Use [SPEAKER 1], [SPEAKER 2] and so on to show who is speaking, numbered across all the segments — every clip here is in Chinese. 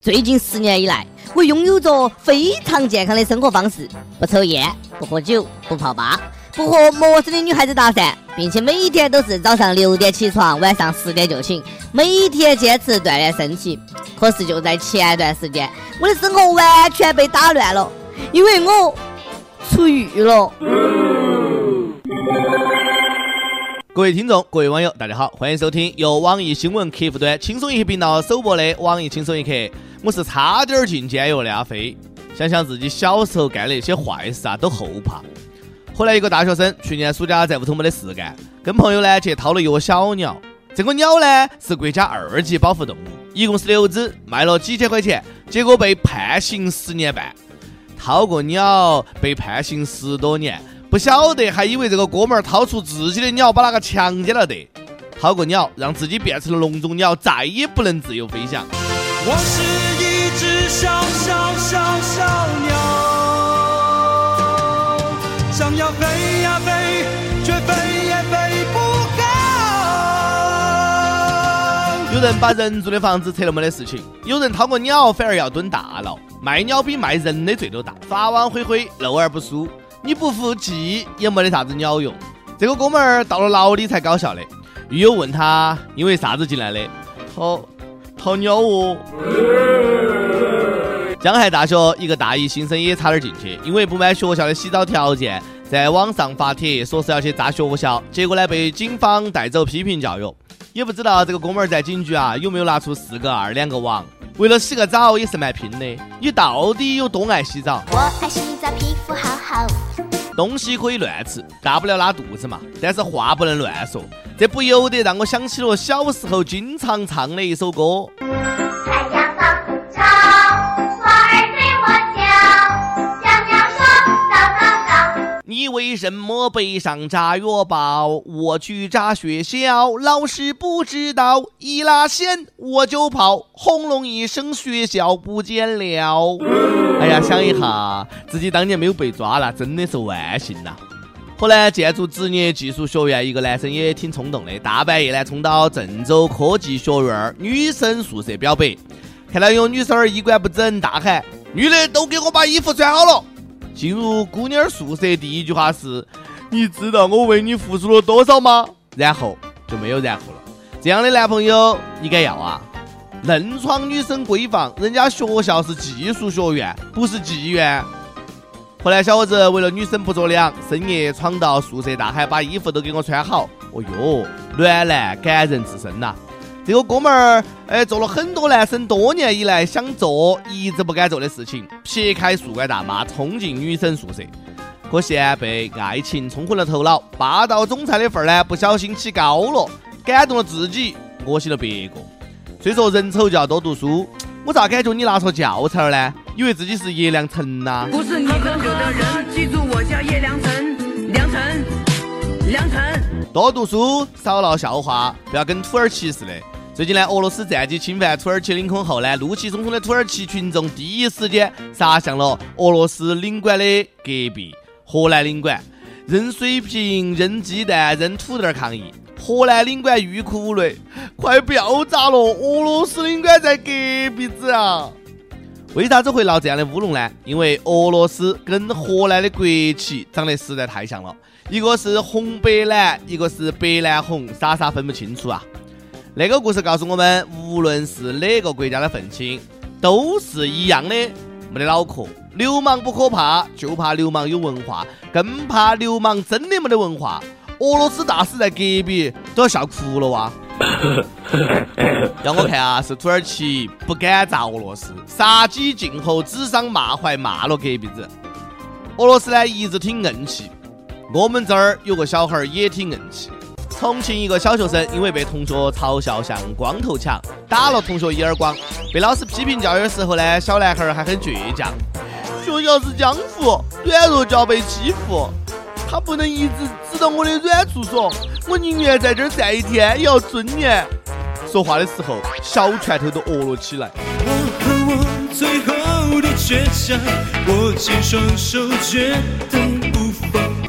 [SPEAKER 1] 最近十年以来，我拥有着非常健康的生活方式：不抽烟，不喝酒，不泡吧，不和陌生的女孩子搭讪，并且每一天都是早上六点起床，晚上十点就寝，每天坚持锻炼身体。可是就在前段时间，我的生活完全被打乱了，因为我出狱了。
[SPEAKER 2] 各位听众，各位网友，大家好，欢迎收听由网易新闻客户端轻松一刻频道首播的网易轻松一刻。我是差点进监狱的阿飞，想想自己小时候干的一些坏事啊，都后怕。后来一个大学生去年暑假在屋头没得事干，跟朋友呢去掏了一窝小鸟。这个鸟呢是国家二级保护动物，一共是六只，卖了几千块钱，结果被判刑十年半。掏个鸟被判刑十多年。不晓得，还以为这个哥们儿掏出自己的鸟把那个强奸了得，掏个鸟让自己变成了笼中鸟，再也不能自由飞翔。我是小小小小鸟，想要飞呀飞，却飞也飞不高。有人把人住的房子拆了没得事情，有人掏个鸟反而要蹲大牢，卖鸟比卖人的罪都大，法网恢恢，漏而不疏。你不服气也没得啥子鸟用。这个哥们儿到了牢里才搞笑的。狱友问他因为啥子进来的，掏掏鸟哦。江海大学一个大一新生也差点进去，因为不满学校的洗澡条件，在网上发帖说是要去炸学校，结果呢被警方带走批评教育。也不知道这个哥们儿在警局啊有没有拿出四个二两个网，为了洗个澡也是蛮拼的。你到底有多爱洗澡？我爱洗澡，皮肤好好。东西可以乱吃，大不了拉肚子嘛。但是话不能乱说，这不由得让我想起了小时候经常唱的一首歌。为什么背上炸药包？我去炸学校，老师不知道，一拉线我就跑，轰隆一声，学校不见了。哎呀，想一下，自己当年没有被抓了，真的是万幸呐。后来建筑职业技术学院一个男生也挺冲动的，大半夜呢冲到郑州科技学院女生宿舍表白，看到有女生衣冠不整，大喊：“女的都给我把衣服穿好了！”进入姑娘宿舍，第一句话是：“你知道我为你付出了多少吗？”然后就没有然后了。这样的男朋友你敢要啊？愣闯女生闺房，人家学校是技术学院，不是妓院。后来小伙子为了女生不着凉，深夜闯到宿舍大喊：“把衣服都给我穿好！”哦哟，暖男感人至深呐。这个哥们儿，哎，做了很多男生多年以来想做一直不敢做的事情，撇开宿管大妈，冲进女生宿舍。可惜被爱情冲昏了头脑，霸道总裁的份儿呢，不小心起高了，感动了自己，恶心了别个。所以说，人丑就要多读书。我咋感觉你拿错教材了呢？以为自己是叶良辰呐？不是你的人，记住我叫叶良辰，良辰，良辰。多读书，少闹笑话，不要跟土耳其似的。最近呢，俄罗斯战机侵犯土耳其领空后呢，怒气冲冲的土耳其群众第一时间杀向了俄罗斯领馆的隔壁荷兰领馆，扔水瓶、扔鸡蛋、扔土豆抗议。荷兰领馆欲哭无泪，快不要炸了！俄罗斯领馆在隔壁子啊！为啥子会闹这样的乌龙呢？因为俄罗斯跟荷兰的国旗长得实在太像了，一个是红白蓝，一个是白蓝红，傻傻分不清楚啊！那个故事告诉我们，无论是哪个国家的愤青，都是一样的，没得脑壳。流氓不可怕，就怕流氓有文化，更怕流氓真的没得文化。俄罗斯大使在隔壁都要笑哭了哇！让我看啊，是土耳其不敢炸俄罗斯，杀鸡儆猴，指桑骂槐，骂了隔壁子。俄罗斯呢一直挺硬气，我们这儿有个小孩儿也挺硬气。重庆一个小学生因为被同学嘲笑像光头强，打了同学一耳光。被老师批评教育的时候呢，小男孩还很倔强。学校是江湖，软弱就要被欺负。他不能一直指着我的软处说，我宁愿在这儿站一天也要尊严。说话的时候，小拳头都握了起来。我和我最后的倔强，握紧双手，绝对。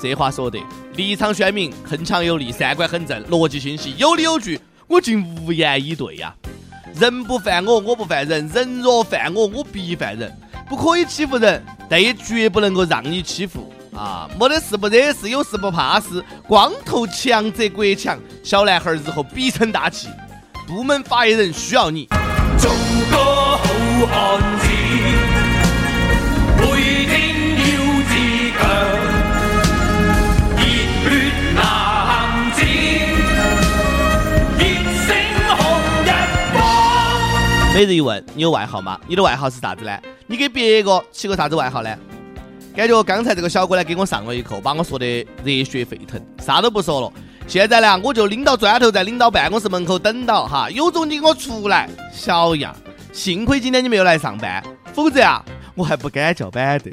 [SPEAKER 2] 这话说的。立场鲜明，铿锵有力，三观很正，逻辑清晰，有理有据，我竟无言以对呀！人不犯我，我不犯人；人若犯我，我必犯人。不可以欺负人，但也绝不能够让你欺负啊！没得事不惹事，有事不怕事。光头强则国强，小男孩日后必成大器。部门发言人需要你。做个好汉每日一问：你有外号吗？你的外号是啥子呢？你给别个起个啥子外号呢？感觉刚才这个小哥呢，给我上了一课，把我说的热血沸腾，啥都不说了。现在呢，我就拎到砖头在领导办公室门口等到哈，有种你给我出来，小样！幸亏今天你没有来上班，否则啊，我还不敢叫板的。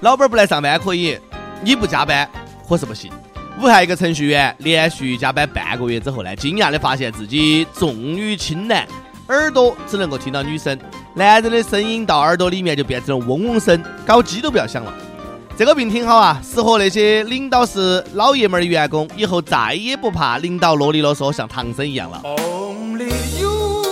[SPEAKER 2] 老板不来上班可以，你不加班可是不行。武汉一个程序员连续加班半个月之后呢，惊讶的发现自己重女轻男，耳朵只能够听到女声，男人的声音到耳朵里面就变成了嗡嗡声，搞机都不要想了。这个病挺好啊，适合那些领导是老爷们儿的员工，以后再也不怕领导啰里啰嗦像唐僧一样了。Only you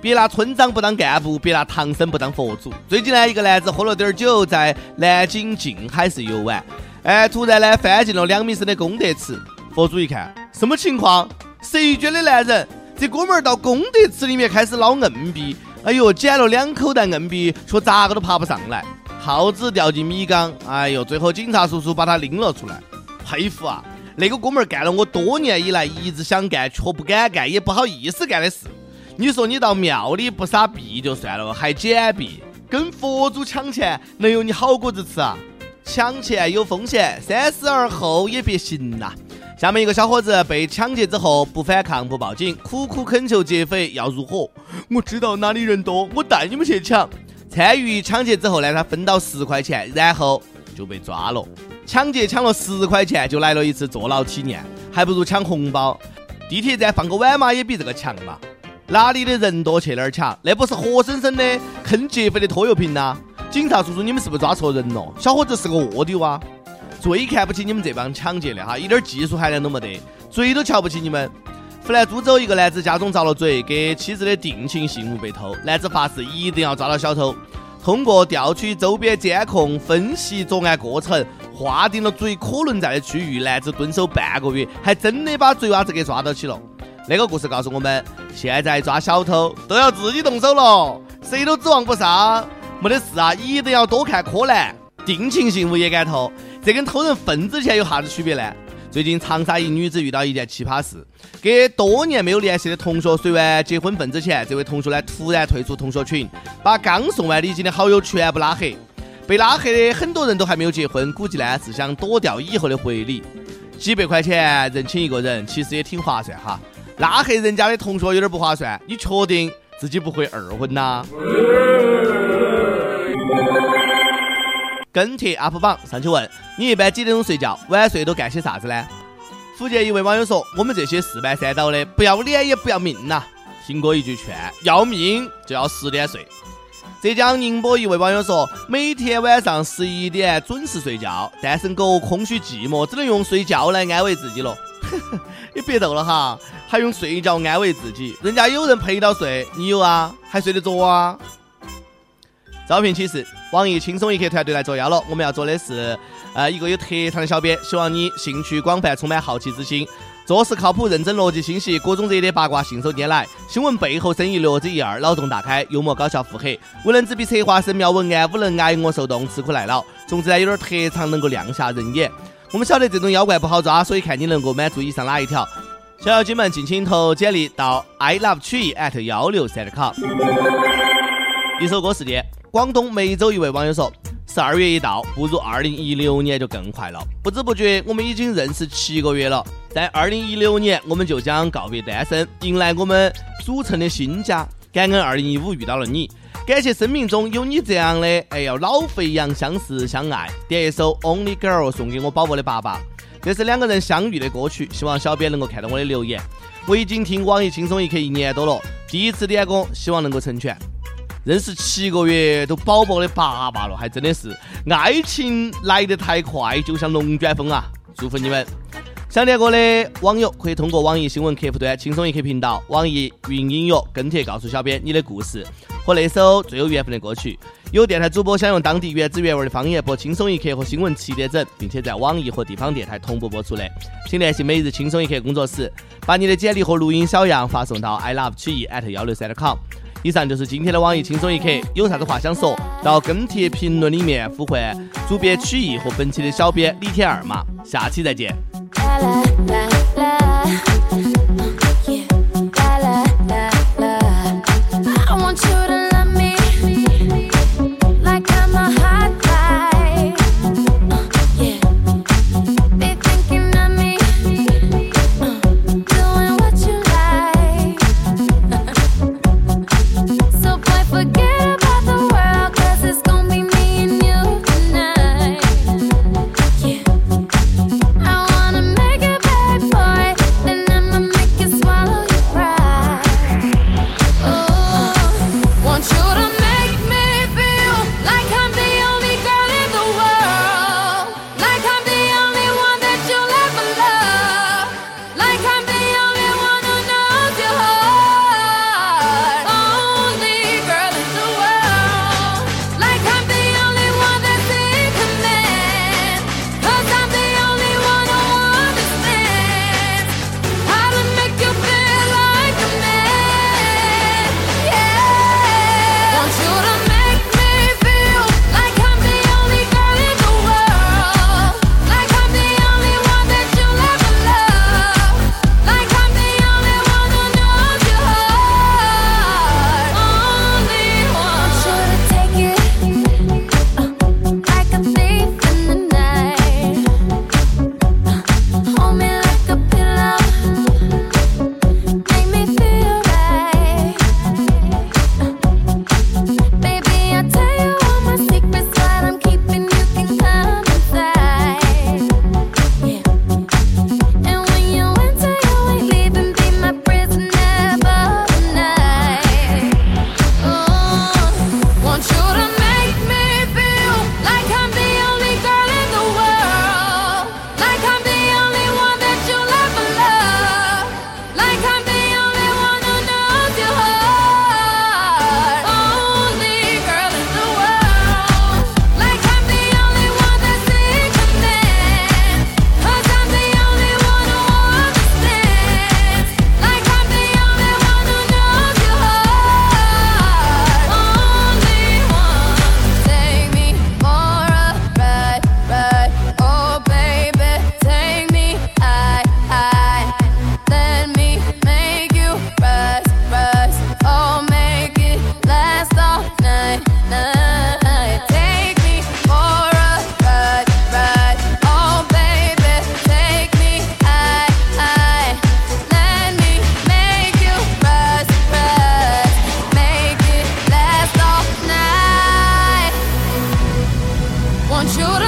[SPEAKER 2] 别拿村长不当干部，别拿唐僧不当佛祖。最近呢，一个男子喝了点酒，在南京静海市游玩，哎，突然呢翻进了两米深的功德池。佛祖一看，什么情况？谁捐的男人？这哥们儿到功德池里面开始捞硬币，哎呦，捡了两口袋硬币，却咋个都爬不上来。耗子掉进米缸，哎呦，最后警察叔叔把他拎了出来。佩服啊，那个哥们儿干了我多年以来一直想干却不敢干也不好意思干的事。你说你到庙里不撒币就算了，还捡币，跟佛祖抢钱，能有你好果子吃啊？抢钱有风险，三思而后也别行呐。下面一个小伙子被抢劫之后不反抗不报警，苦苦恳求劫匪要入伙。我知道哪里人多，我带你们去抢。参与抢劫之后呢，他分到十块钱，然后就被抓了。抢劫抢了十块钱，就来了一次坐牢体验，还不如抢红包。地铁站放个碗嘛，也比这个强嘛。哪里的人多去哪儿抢，那不是活生生的坑劫匪的拖油瓶呐！警察叔叔，你们是不是抓错人了？小伙子是个卧底哇！最看不起你们这帮抢劫的哈，一点技术含量都没得，嘴都瞧不起你们。湖南株洲一个男子家中遭了贼，给妻子的定情信物被偷。男子发誓一定要抓到小偷。通过调取周边监控，分析作案过程，划定了最可能在的区域，男子蹲守半个月，还真的把贼娃子给抓到起了。那个故事告诉我们，现在抓小偷都要自己动手了，谁都指望不上。没得事啊，一定要多看柯南。定情信物也敢偷，这跟偷人份子钱有啥子区别呢？最近长沙一女子遇到一件奇葩事，给多年没有联系的同学随完结婚份子钱，这位同学呢突然退出同学群，把刚送完礼金的好友全部拉黑。被拉黑的很多人都还没有结婚，估计呢是想躲掉以后的回礼。几百块钱认请一个人，其实也挺划算哈。拉黑人家的同学有点不划算，你确定自己不会二婚呐？跟帖 UP 榜上去问你一般几点钟睡觉？晚睡都干些啥子呢？福建一位网友说：“我们这些四半三倒的，不要脸也不要命呐！”听过一句劝：要命就要十点睡。浙江宁波一位网友说：“每天晚上十一点准时睡觉，单身狗空虚寂寞，只能用睡觉来安慰自己了。”你别逗了哈，还用睡觉安慰自己？人家有人陪到睡，你有啊？还睡得着啊？招聘启事：网易轻松一刻团队来作妖了。我们要做的是，呃，一个有特长的小编，希望你兴趣广泛，充满好奇之心，做事靠谱认真，逻辑清晰，各种热点八卦信手拈来，新闻背后深意略知一二，脑洞大开，幽默搞笑腹黑，无能执笔策划神妙文案，无能挨饿受冻，吃苦耐劳。总之呢，有点特长能够亮瞎人眼。我们晓得这种妖怪不好抓，所以看你能够满足以上哪一条。小妖精们，敬请投简历到 i love 曲艺 at 幺六三点 com。一首歌时间。广东梅州一位网友说：“十二月一到，步入二零一六年就更快了。不知不觉，我们已经认识七个月了。在二零一六年，我们就将告别单身，迎来我们组成的新家。感恩二零一五遇到了你，感谢生命中有你这样的，哎呀，老肥羊相识相爱。点一首《Only Girl》送给我宝宝的爸爸。这是两个人相遇的歌曲，希望小编能够看到我的留言。我已经听网易轻松一刻一年多了，第一次点歌，希望能够成全。”认识七个月都宝宝的爸爸了，还真的是爱情来得太快，就像龙卷风啊！祝福你们。想点歌的网友可以通过网易新闻客户端“轻松一刻”频道、网易云音乐跟帖告诉小编你的故事和那首最有缘分的歌曲。有电台主播想用当地原汁原味的方言播《轻松一刻》和新闻七点整，并且在网易和地方电台同步播出的，请联系每日轻松一刻工作室，把你的简历和录音小样发送到 i love 曲艺 at 幺六三 com。以上就是今天的网易轻松一刻，有啥子话想说，到跟帖评论里面呼唤主编曲艺和本期的小编李天二嘛，下期再见。
[SPEAKER 3] la la la children